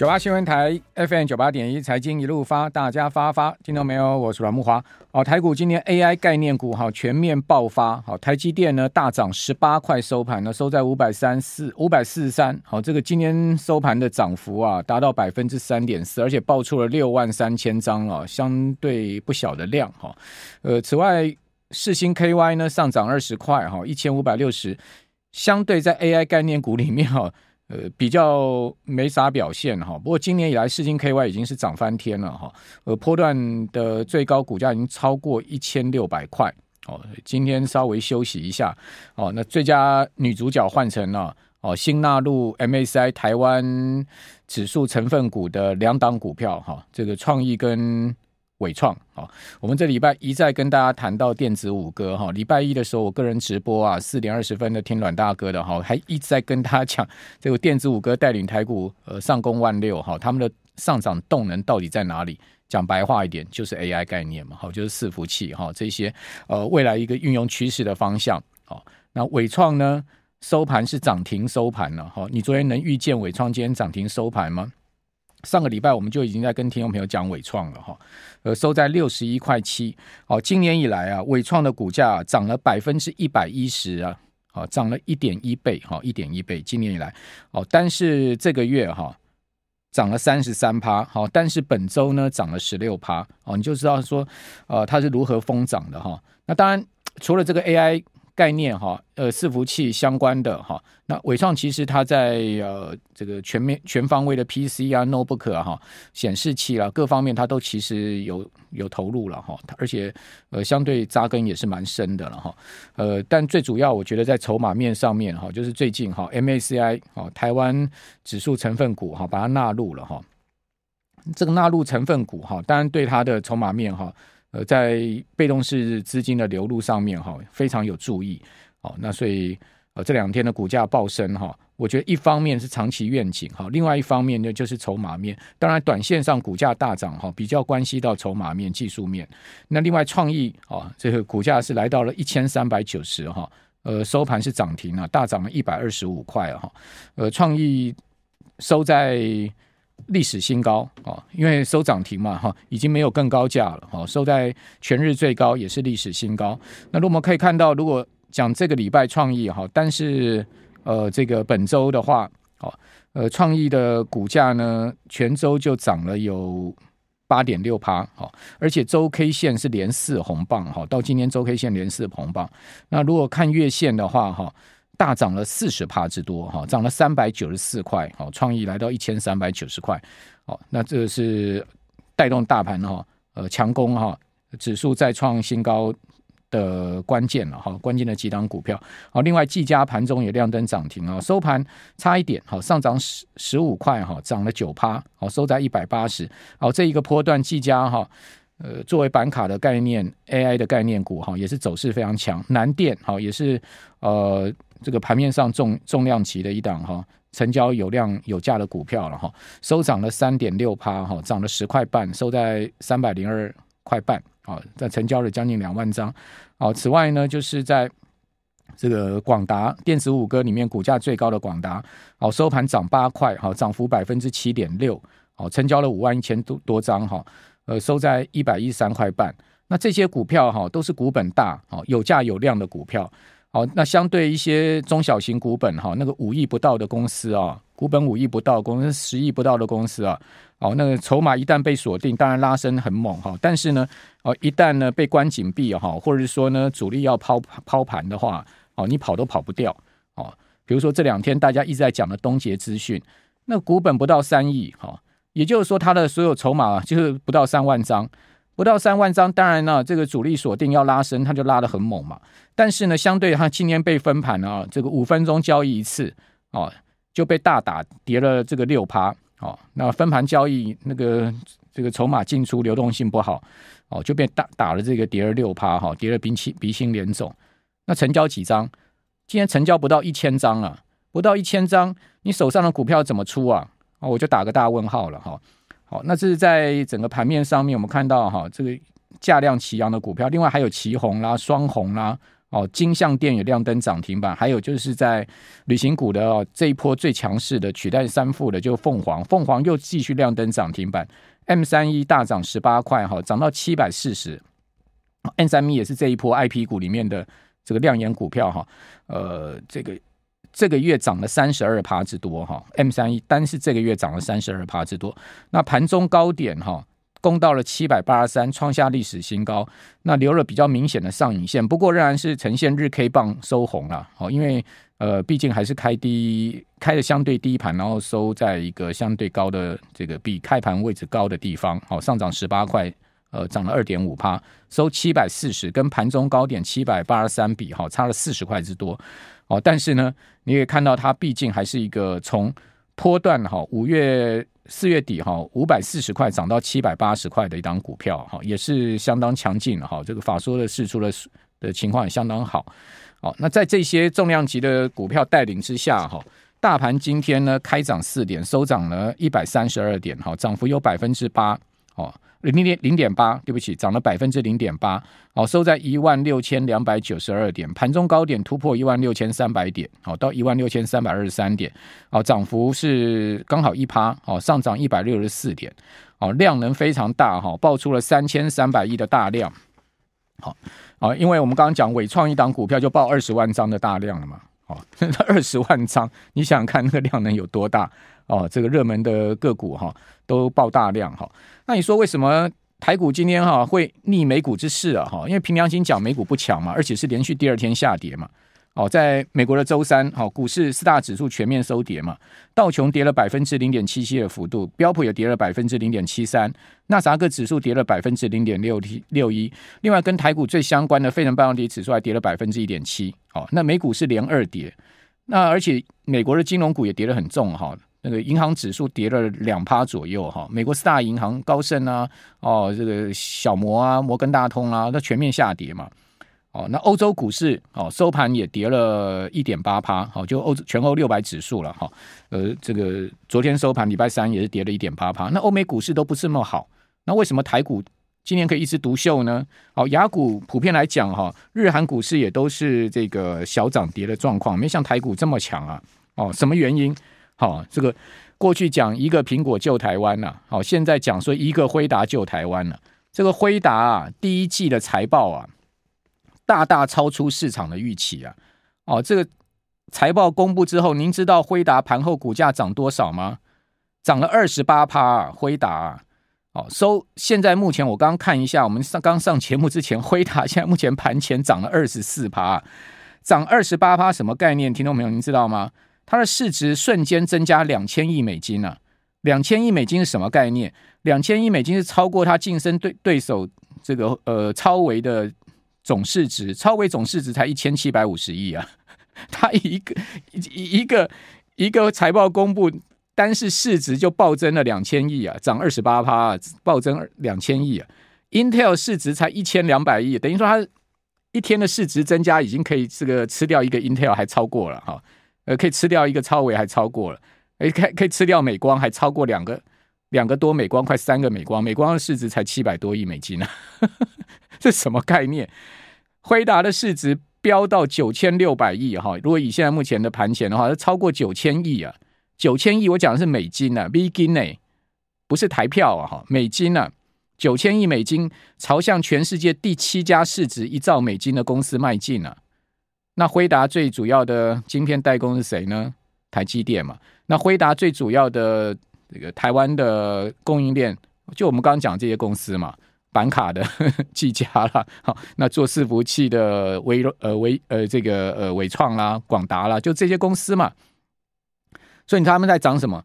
九八新闻台 FM 九八点一财经一路发，大家发发听到没有？我是阮慕驊。哦，台股今天 AI 概念股哈全面爆发。好，台积电呢大涨十八块收盘呢，收在五百三四五百四十三。好，这个今天收盘的涨幅啊达到百分之三点四，而且爆出了六万三千张啊，相对不小的量哈。呃，此外，世星 KY 呢上涨二十块哈，一千五百六十，相对在 AI 概念股里面哈。呃，比较没啥表现哈，不过今年以来，世芯 KY 已经是涨翻天了哈，呃，波段的最高股价已经超过一千六百块哦。今天稍微休息一下哦，那最佳女主角换成了哦，新纳入 MSCI 台湾指数成分股的两档股票哈，这个创意跟。伟创啊，我们这礼拜一再跟大家谈到电子五哥哈，礼拜一的时候我个人直播啊，四点二十分的听阮大哥的哈，还一直在跟大家讲这个电子五哥带领台股呃上攻万六哈，他们的上涨动能到底在哪里？讲白话一点就是 AI 概念嘛，好，就是伺服器哈，这些呃未来一个运用趋势的方向好，那伟创呢收盘是涨停收盘了哈，你昨天能预见伟创今天涨停收盘吗？上个礼拜我们就已经在跟听众朋友讲伟创了哈，呃，收在六十一块七。好，今年以来啊，伟创的股价涨了百分之一百一十啊，好，涨了一点一倍哈，一点一倍。今年以来，哦，但是这个月哈，涨了三十三趴，好，但是本周呢涨了十六趴，哦，你就知道说，呃，它是如何疯涨的哈。那当然，除了这个 AI。概念哈，呃，伺服器相关的哈，那伟创其实它在呃这个全面全方位的 PC 啊、Notebook 啊、哈显示器啊各方面，它都其实有有投入了哈，而且呃相对扎根也是蛮深的了哈，呃，但最主要我觉得在筹码面上面哈，就是最近哈 MACI 哈台湾指数成分股哈把它纳入了哈，这个纳入成分股哈，当然对它的筹码面哈。呃，在被动式资金的流入上面哈，非常有注意。好，那所以呃这两天的股价暴升哈，我觉得一方面是长期愿景哈，另外一方面呢就是筹码面。当然，短线上股价大涨哈，比较关系到筹码面、技术面。那另外创意啊，这个股价是来到了一千三百九十哈，呃收盘是涨停了，大涨了一百二十五块哈。呃，创意收在。历史新高啊，因为收涨停嘛，哈，已经没有更高价了，哈，收在全日最高也是历史新高。那如果我们可以看到，如果讲这个礼拜创意哈，但是呃，这个本周的话，哦，呃，创意的股价呢，全周就涨了有八点六趴，哈，而且周 K 线是连四红棒，哈，到今天周 K 线连四红棒。那如果看月线的话，哈。大涨了四十趴之多哈，涨了三百九十四块，好，创意来到一千三百九十块，好，那这是带动大盘哈，呃，强攻哈，指数再创新高的关键了哈，关键的几档股票，好，另外技嘉盘中也亮灯涨停啊，收盘差一点，好，上涨十十五块哈，涨了九趴，好，收在一百八十，好，这一个波段技嘉哈，呃，作为板卡的概念 AI 的概念股哈，也是走势非常强，南电好也是呃。这个盘面上重重量级的一档哈，成交有量有价的股票了哈，收涨了三点六趴哈，涨了十块半，收在三百零二块半啊，在成交了将近两万张。好，此外呢，就是在这个广达电子五哥里面股价最高的广达，好，收盘涨八块，哈，涨幅百分之七点六，好，成交了五万一千多多张哈，呃，收在一百一十三块半。那这些股票哈，都是股本大，好，有价有量的股票。好，那相对一些中小型股本哈，那个五亿不到的公司啊，股本五亿不到公司，十亿不到的公司啊，哦，那个筹码一旦被锁定，当然拉升很猛哈，但是呢，哦，一旦呢被关紧闭哈，或者是说呢主力要抛抛盘的话，哦，你跑都跑不掉哦。比如说这两天大家一直在讲的东捷资讯，那股本不到三亿哈，也就是说它的所有筹码就是不到三万张。不到三万张，当然呢，这个主力锁定要拉升，它就拉得很猛嘛。但是呢，相对它今天被分盘啊，这个五分钟交易一次哦，就被大打跌了这个六趴哦。那分盘交易那个这个筹码进出流动性不好哦，就被打打了这个跌了六趴哈，跌了鼻青鼻青脸肿。那成交几张？今天成交不到一千张啊，不到一千张，你手上的股票怎么出啊？哦，我就打个大问号了哈。好，那这是在整个盘面上面，我们看到哈，这个价量齐扬的股票，另外还有旗红啦、双红啦，哦，金像电也亮灯涨停板，还有就是在旅行股的哦这一波最强势的取代三富的，就凤凰，凤凰又继续亮灯涨停板，M 三一大涨十八块哈，涨到七百四十，M 三一也是这一波 IP 股里面的这个亮眼股票哈，呃，这个这个月涨了三十二趴之多哈，M 三一单是这个月涨了三十二趴之多，那盘中高点哈。攻到了七百八十三，创下历史新高。那留了比较明显的上影线，不过仍然是呈现日 K 棒收红了。哦，因为呃，毕竟还是开低，开的相对低盘，然后收在一个相对高的这个比开盘位置高的地方。好，上涨十八块，呃，涨了二点五趴，收七百四十，跟盘中高点七百八十三比，哈，差了四十块之多。哦，但是呢，你也看到它毕竟还是一个从波段哈五月。四月底哈，五百四十块涨到七百八十块的一档股票哈，也是相当强劲的哈。这个法说的释出的的情况也相当好。好，那在这些重量级的股票带领之下哈，大盘今天呢开涨四点，收涨了一百三十二点哈，涨幅有百分之八哦。零点零点八，对不起，涨了百分之零点八，好，收在一万六千两百九十二点，盘中高点突破一万六千三百点，好，到一万六千三百二十三点，好，涨幅是刚好一趴，好，上涨一百六十四点，好，量能非常大，哈，爆出了三千三百亿的大量，好，啊，因为我们刚刚讲纬创一档股票就爆二十万张的大量了嘛，二十万张，你想想看那个量能有多大？哦，这个热门的个股哈都爆大量哈，那你说为什么台股今天哈会逆美股之势啊哈？因为凭良心讲，美股不强嘛，而且是连续第二天下跌嘛。哦，在美国的周三，好，股市四大指数全面收跌嘛，道琼跌了百分之零点七七的幅度，标普也跌了百分之零点七三，纳斯达克指数跌了百分之零点六六一，另外跟台股最相关的费城半导体指数还跌了百分之一点七。好，那美股是连二跌，那而且美国的金融股也跌得很重哈。那个银行指数跌了两趴左右哈，美国四大银行高盛啊，哦，这个小摩啊，摩根大通啊，那全面下跌嘛。哦，那欧洲股市哦收盘也跌了一点八趴，好，就欧全欧六百指数了哈。呃，这个昨天收盘礼拜三也是跌了一点八趴。那欧美股市都不是那么好，那为什么台股今年可以一枝独秀呢？好，雅股普遍来讲哈，日韩股市也都是这个小涨跌的状况，没像台股这么强啊。哦，什么原因？好，这个过去讲一个苹果救台湾呐，好，现在讲说一个辉达救台湾了。这个辉达啊，第一季的财报啊，大大超出市场的预期啊。哦，这个财报公布之后，您知道辉达盘后股价涨多少吗？涨了二十八趴，辉达啊，哦，收现在目前我刚刚看一下，我们上刚上节目之前，辉达 现在目前盘前涨了二十四趴，涨二十八趴，什么概念？听众朋友，您知道吗？它的市值瞬间增加两千亿美金啊！两千亿美金是什么概念？两千亿美金是超过它竞争对对手这个呃超维的总市值，超微总市值才一千七百五十亿啊！它一个一一个一个财报公布，单是市值就暴增了两千亿啊，涨二十八趴，暴增两千亿啊！Intel 市值才一千两百亿，等于说它一天的市值增加已经可以这个吃掉一个 Intel 还超过了哈。呃，可以吃掉一个超微，还超过了，诶，可可以吃掉美光，还超过两个两个多美光，快三个美光，美光的市值才七百多亿美金，啊，这什么概念？辉达的市值飙到九千六百亿哈，如果以现在目前的盘前的话，超过九千亿啊，九千亿，我讲的是美金啊，美金呢，不是台票啊哈，美金啊，九千亿美金朝向全世界第七家市值一兆美金的公司迈进，啊。那辉达最主要的晶片代工是谁呢？台积电嘛。那辉达最主要的这个台湾的供应链，就我们刚刚讲这些公司嘛，板卡的 技嘉啦，好，那做伺服器的微呃微呃这个呃伟创啦、广达啦，就这些公司嘛。所以他们在涨什么？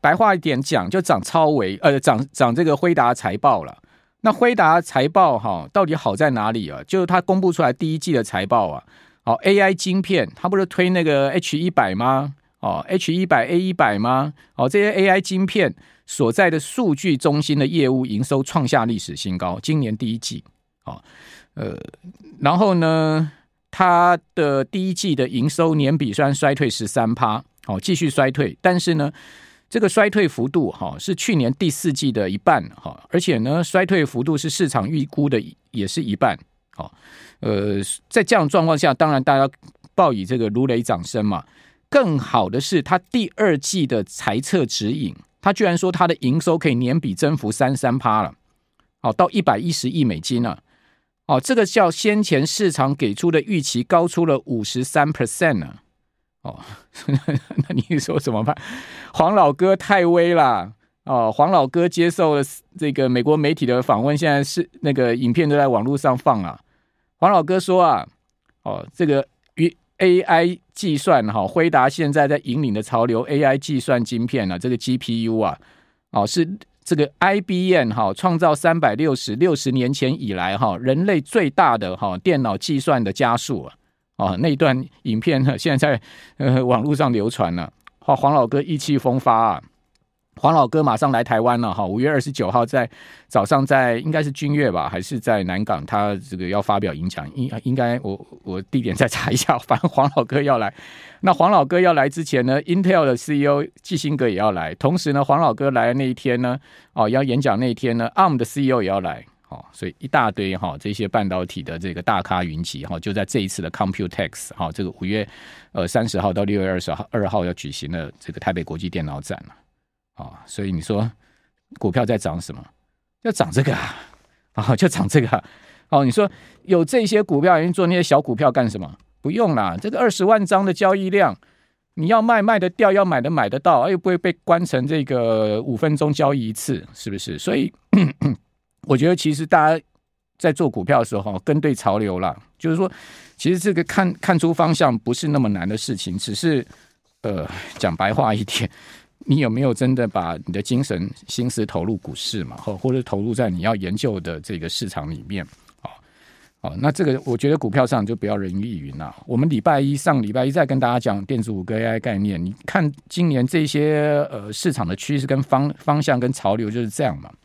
白话一点讲，就涨超微呃涨涨这个辉达财报了。那辉达财报哈，到底好在哪里啊？就是它公布出来第一季的财报啊。哦，AI 晶片，它不是推那个 H 一百吗？哦，H 一百 A 一百吗？哦，这些 AI 晶片所在的数据中心的业务营收创下历史新高，今年第一季，哦，呃，然后呢，它的第一季的营收年比虽然衰退十三趴，哦，继续衰退，但是呢，这个衰退幅度哈是去年第四季的一半哈，而且呢，衰退幅度是市场预估的也是一半。好，呃，在这样状况下，当然大家报以这个如雷掌声嘛。更好的是，他第二季的财测指引，他居然说他的营收可以年比增幅三三趴了，好，到一百一十亿美金了，哦，这个叫先前市场给出的预期高出了五十三 percent 呢，哦，那你说怎么办？黄老哥太威了，哦，黄老哥接受了这个美国媒体的访问，现在是那个影片都在网络上放啊，黄老哥说啊，哦，这个与。AI 计算哈，辉达现在在引领的潮流，AI 计算晶片啊，这个 GPU 啊，哦是这个 IBM 哈创造三百六十六十年前以来哈人类最大的哈电脑计算的加速啊，哦那段影片呢现在在呃网络上流传了，黄黄老哥意气风发啊。黄老哥马上来台湾了哈，五月二十九号在早上在应该是君悦吧，还是在南港？他这个要发表演讲，应应该我我地点再查一下。反正黄老哥要来，那黄老哥要来之前呢，Intel 的 CEO 基辛格也要来。同时呢，黄老哥来的那一天呢，哦要演讲那一天呢，ARM 的 CEO 也要来。哦，所以一大堆哈这些半导体的这个大咖云集哈，就在这一次的 Computex 哈，这个五月呃三十号到六月二十号二号要举行的这个台北国际电脑展了。啊所以你说股票在涨什么？要涨这个啊，啊，就涨这个。哦，你说有这些股票，人做那些小股票干什么？不用啦，这个二十万张的交易量，你要卖卖得掉，要买的买得到，又不会被关成这个五分钟交易一次，是不是？所以 我觉得，其实大家在做股票的时候，跟对潮流啦，就是说，其实这个看看出方向不是那么难的事情，只是呃，讲白话一点。你有没有真的把你的精神心思投入股市嘛？或或者投入在你要研究的这个市场里面？哦哦，那这个我觉得股票上就不要人云亦云了。我们礼拜一上礼拜一再跟大家讲电子五个 AI 概念，你看今年这些呃市场的趋势跟方方向跟潮流就是这样嘛。